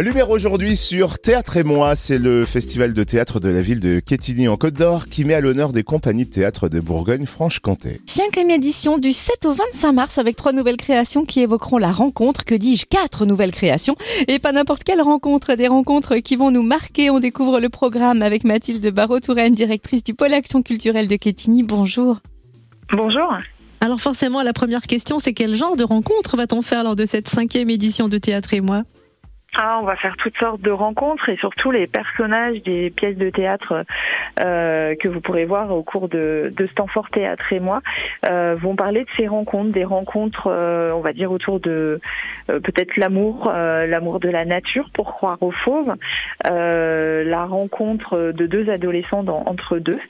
Lumière aujourd'hui sur Théâtre et moi, c'est le festival de théâtre de la ville de Quetigny en Côte d'Or qui met à l'honneur des compagnies de théâtre de Bourgogne-Franche-Comté. Cinquième édition du 7 au 25 mars avec trois nouvelles créations qui évoqueront la rencontre, que dis-je, quatre nouvelles créations et pas n'importe quelle rencontre, des rencontres qui vont nous marquer. On découvre le programme avec Mathilde Barreau-Touraine, directrice du pôle action culturelle de Quetigny. Bonjour. Bonjour. Alors forcément, la première question, c'est quel genre de rencontre va-t-on faire lors de cette cinquième édition de Théâtre et moi? Ah, on va faire toutes sortes de rencontres et surtout les personnages des pièces de théâtre euh, que vous pourrez voir au cours de, Stanford Théâtre et moi euh, vont parler de ces rencontres, des rencontres, euh, on va dire autour de euh, peut-être l'amour, l'amour de la nature pour croire aux fauves, la rencontre de deux adolescents entre deux,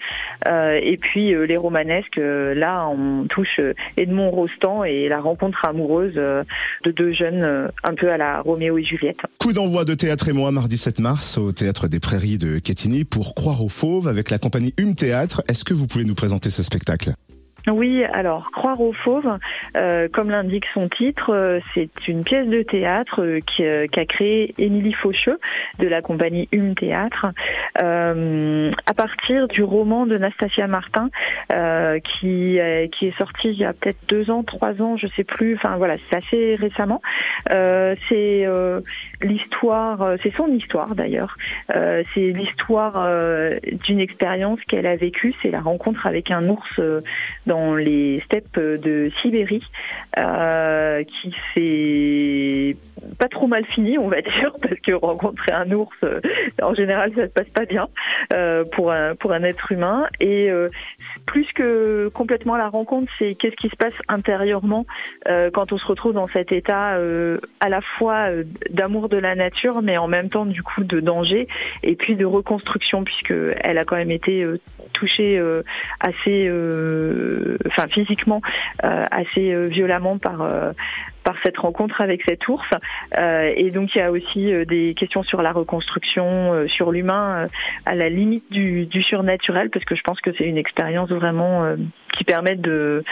et puis les romanesques. là, on touche Edmond Rostand et la rencontre amoureuse de deux jeunes un peu à la Roméo et Juliette. Coup d'envoi de Théâtre et moi mardi 7 mars au Théâtre des Prairies de Quetigny pour Croire aux Fauves avec la compagnie Hume Théâtre. Est-ce que vous pouvez nous présenter ce spectacle? Oui, alors Croire aux fauves, euh, comme l'indique son titre, euh, c'est une pièce de théâtre euh, qu'a créée Émilie Faucheux de la compagnie Hume Théâtre à partir du roman de Nastasia Martin qui qui est sorti il y a peut-être deux ans, trois ans, je sais plus. Enfin voilà, c'est assez récemment. c'est l'histoire, c'est son histoire d'ailleurs. c'est l'histoire d'une expérience qu'elle a vécue. C'est la rencontre avec un ours dans dans les steppes de Sibérie, euh, qui s'est pas trop mal fini, on va dire, parce que rencontrer un ours, euh, en général, ça se passe pas bien euh, pour un pour un être humain. Et plus que complètement la rencontre, c'est qu'est-ce qui se passe intérieurement quand on se retrouve dans cet état à la fois d'amour de la nature, mais en même temps du coup de danger et puis de reconstruction, puisque elle a quand même été touchée assez enfin physiquement euh, assez euh, violemment par euh, par cette rencontre avec cet ours. et donc il y a aussi des questions sur la reconstruction, sur l'humain, à la limite du, du, surnaturel, parce que je pense que c'est une expérience vraiment qui permet de,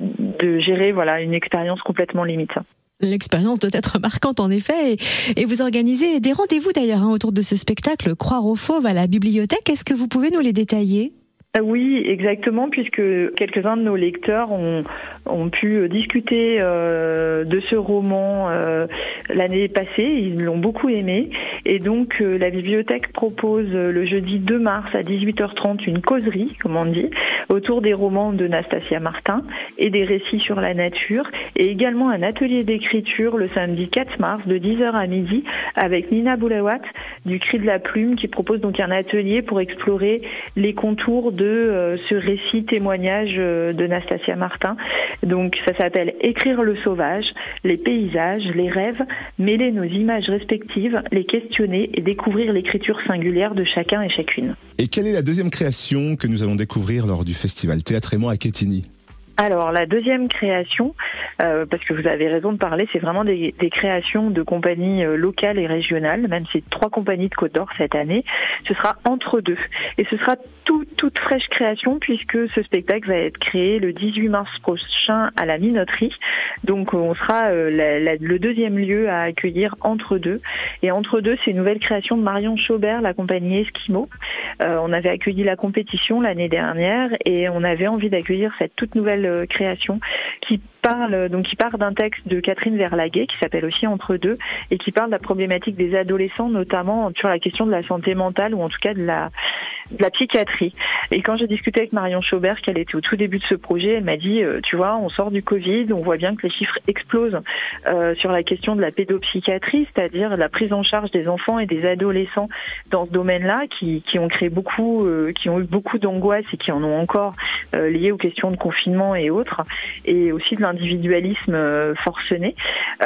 de gérer voilà une expérience complètement limite. L'expérience doit être marquante en effet. Et, vous organisez des rendez-vous d'ailleurs hein, autour de ce spectacle Croire aux fauves à la bibliothèque. Est-ce que vous pouvez nous les détailler? Oui, exactement, puisque quelques-uns de nos lecteurs ont, ont pu discuter euh, de ce roman euh, l'année passée. Ils l'ont beaucoup aimé. Et donc, euh, la bibliothèque propose le jeudi 2 mars à 18h30 une causerie, comme on dit, autour des romans de Nastasia Martin et des récits sur la nature. Et également un atelier d'écriture le samedi 4 mars de 10h à midi avec Nina Boulawat du Cri de la Plume qui propose donc un atelier pour explorer les contours de euh, ce récit témoignage euh, de Nastasia Martin. Donc ça s'appelle Écrire le sauvage, les paysages, les rêves, mêler nos images respectives, les questionner et découvrir l'écriture singulière de chacun et chacune. Et quelle est la deuxième création que nous allons découvrir lors du festival Théâtre et moi à Quetigny? Alors la deuxième création, euh, parce que vous avez raison de parler, c'est vraiment des, créations de compagnies euh, locales et régionales, même c'est trois compagnies de Côte d'Or cette année. Ce sera entre deux, et ce sera toute fraîche création puisque ce spectacle va être créé le 18 mars prochain à la Minoterie. Donc on sera euh, le deuxième lieu à accueillir entre deux. Et entre deux, c'est une nouvelle création de Marion Chaubert, la compagnie Esquimau. on avait accueilli la compétition l'année dernière et on avait envie d'accueillir cette toute nouvelle euh, création qui parle donc qui part d'un texte de Catherine Verlaguet qui s'appelle aussi Entre deux et qui parle de la problématique des adolescents notamment sur la question de la santé mentale ou en tout cas de la de la psychiatrie. Et quand j'ai discuté avec Marion Chaubert, qu'elle était au tout début de ce projet, elle m'a dit, euh, tu vois, on sort du Covid, on voit bien que les chiffres explosent euh, sur la question de la pédopsychiatrie, c'est-à-dire la prise en charge des enfants et des adolescents dans ce domaine-là, qui, qui ont créé beaucoup, qui ont eu beaucoup d'angoisse et qui en ont encore liées aux questions de confinement et autres, et aussi de individualisme euh, forcené.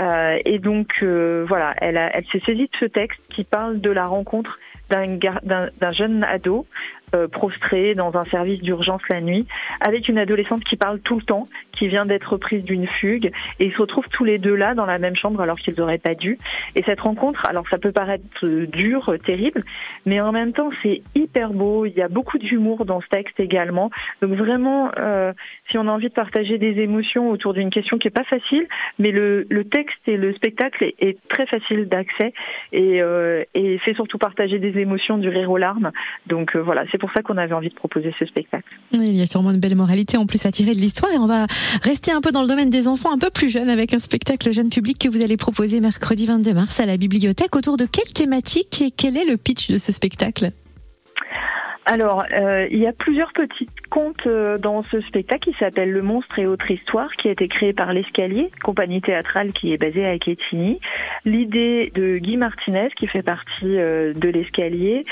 Euh, et donc euh, voilà, elle, elle s'est saisie de ce texte qui parle de la rencontre d'un jeune ado euh, prostrée dans un service d'urgence la nuit, avec une adolescente qui parle tout le temps, qui vient d'être prise d'une fugue, et ils se retrouvent tous les deux là dans la même chambre alors qu'ils n'auraient pas dû. Et cette rencontre, alors ça peut paraître euh, dur, terrible, mais en même temps c'est hyper beau. Il y a beaucoup d'humour dans ce texte également. Donc vraiment, euh, si on a envie de partager des émotions autour d'une question qui est pas facile, mais le, le texte et le spectacle est, est très facile d'accès et, euh, et fait surtout partager des émotions, du rire aux larmes. Donc euh, voilà, c'est pour ça qu'on avait envie de proposer ce spectacle. Il y a sûrement une belle moralité en plus à tirer de l'histoire et on va rester un peu dans le domaine des enfants un peu plus jeunes avec un spectacle jeune public que vous allez proposer mercredi 22 mars à la bibliothèque. Autour de quelle thématique et quel est le pitch de ce spectacle? Alors, euh, il y a plusieurs petits contes euh, dans ce spectacle qui s'appelle Le monstre et autres histoires, qui a été créé par l'Escalier, compagnie théâtrale qui est basée à Quetigny. L'idée de Guy Martinez, qui fait partie euh, de l'Escalier,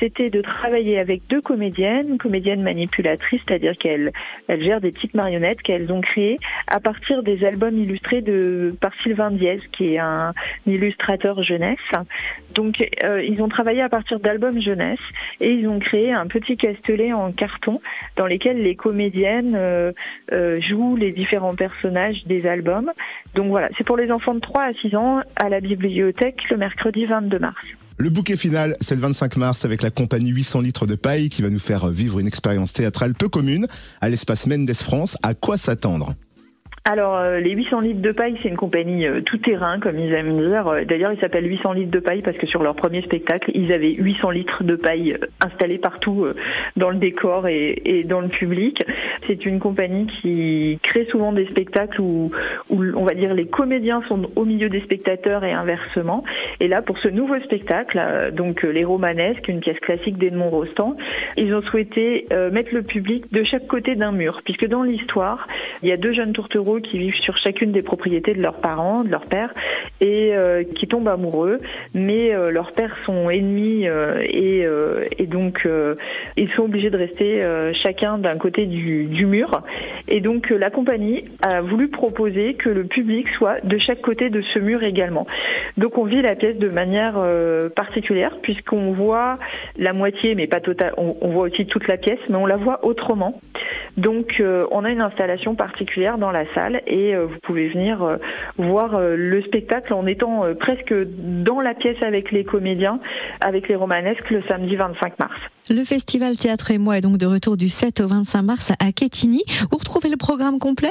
c'était de travailler avec deux comédiennes, comédiennes manipulatrices, c'est-à-dire qu'elles elles gèrent des petites marionnettes qu'elles ont créées à partir des albums illustrés de par Sylvain Diez, qui est un illustrateur jeunesse. Donc, ils ont travaillé à partir d'albums jeunesse et ils ont créé un petit castelet en carton dans lequel les comédiennes euh, euh, jouent les différents personnages des albums. Donc voilà, c'est pour les enfants de 3 à 6 ans à la bibliothèque le mercredi 22 mars. Le bouquet final, c'est le 25 mars avec la compagnie 800 litres de paille qui va nous faire vivre une expérience théâtrale peu commune à l'espace Mendes France. À quoi s'attendre? Alors, euh, les 800 litres de paille, c'est une compagnie euh, tout terrain, comme ils aiment dire. Euh, d'ailleurs, ils s'appellent 800 litres de paille parce que sur leur premier spectacle, ils avaient 800 litres de paille installés partout dans le décor et dans le public. C'est une compagnie qui crée souvent des spectacles où, où, on va dire, les comédiens sont au milieu des spectateurs et inversement. Et là, pour ce nouveau spectacle, donc Les Romanesques, une pièce classique d'Edmond Rostand, ils ont souhaité mettre le public de chaque côté d'un mur, puisque dans l'histoire, il y a deux jeunes tourtereaux qui vivent sur chacune des propriétés de leurs parents, de leur père, et euh, qui tombent amoureux, mais euh, leurs pères sont ennemis euh, et, et, donc ils sont obligés de rester chacun d'un côté du, du, mur. Et donc la compagnie a voulu proposer que le public soit de chaque côté de ce mur également. Donc on vit la pièce de manière particulière puisqu'on voit la moitié, mais pas total. On, on, voit aussi toute la pièce, mais on la voit autrement. Donc on a une installation particulière dans la salle et euh, vous pouvez venir euh, voir euh, le spectacle en étant presque dans la pièce avec les comédiens, avec les romanesques le samedi 25 mars. Le festival Théâtre et moi est donc de retour du 7 au 25 mars à Quetigny. Vous retrouvez le programme complet?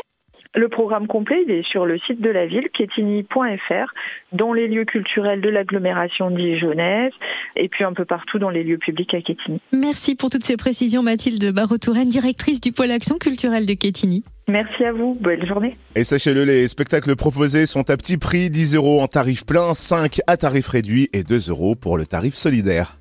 Le programme complet il est sur le site de la ville, quetigny.fr, dans les lieux culturels de l'agglomération dijonnaise et puis un peu partout dans les lieux publics à Quetigny. Merci pour toutes ces précisions, Mathilde Barreau-Touraine, directrice du pôle action culturelle de Quetigny. Merci à vous, bonne journée. Et sachez-le, les spectacles proposés sont à petit prix, 10 euros en tarif plein, 5 à tarif réduit et 2 euros pour le tarif solidaire.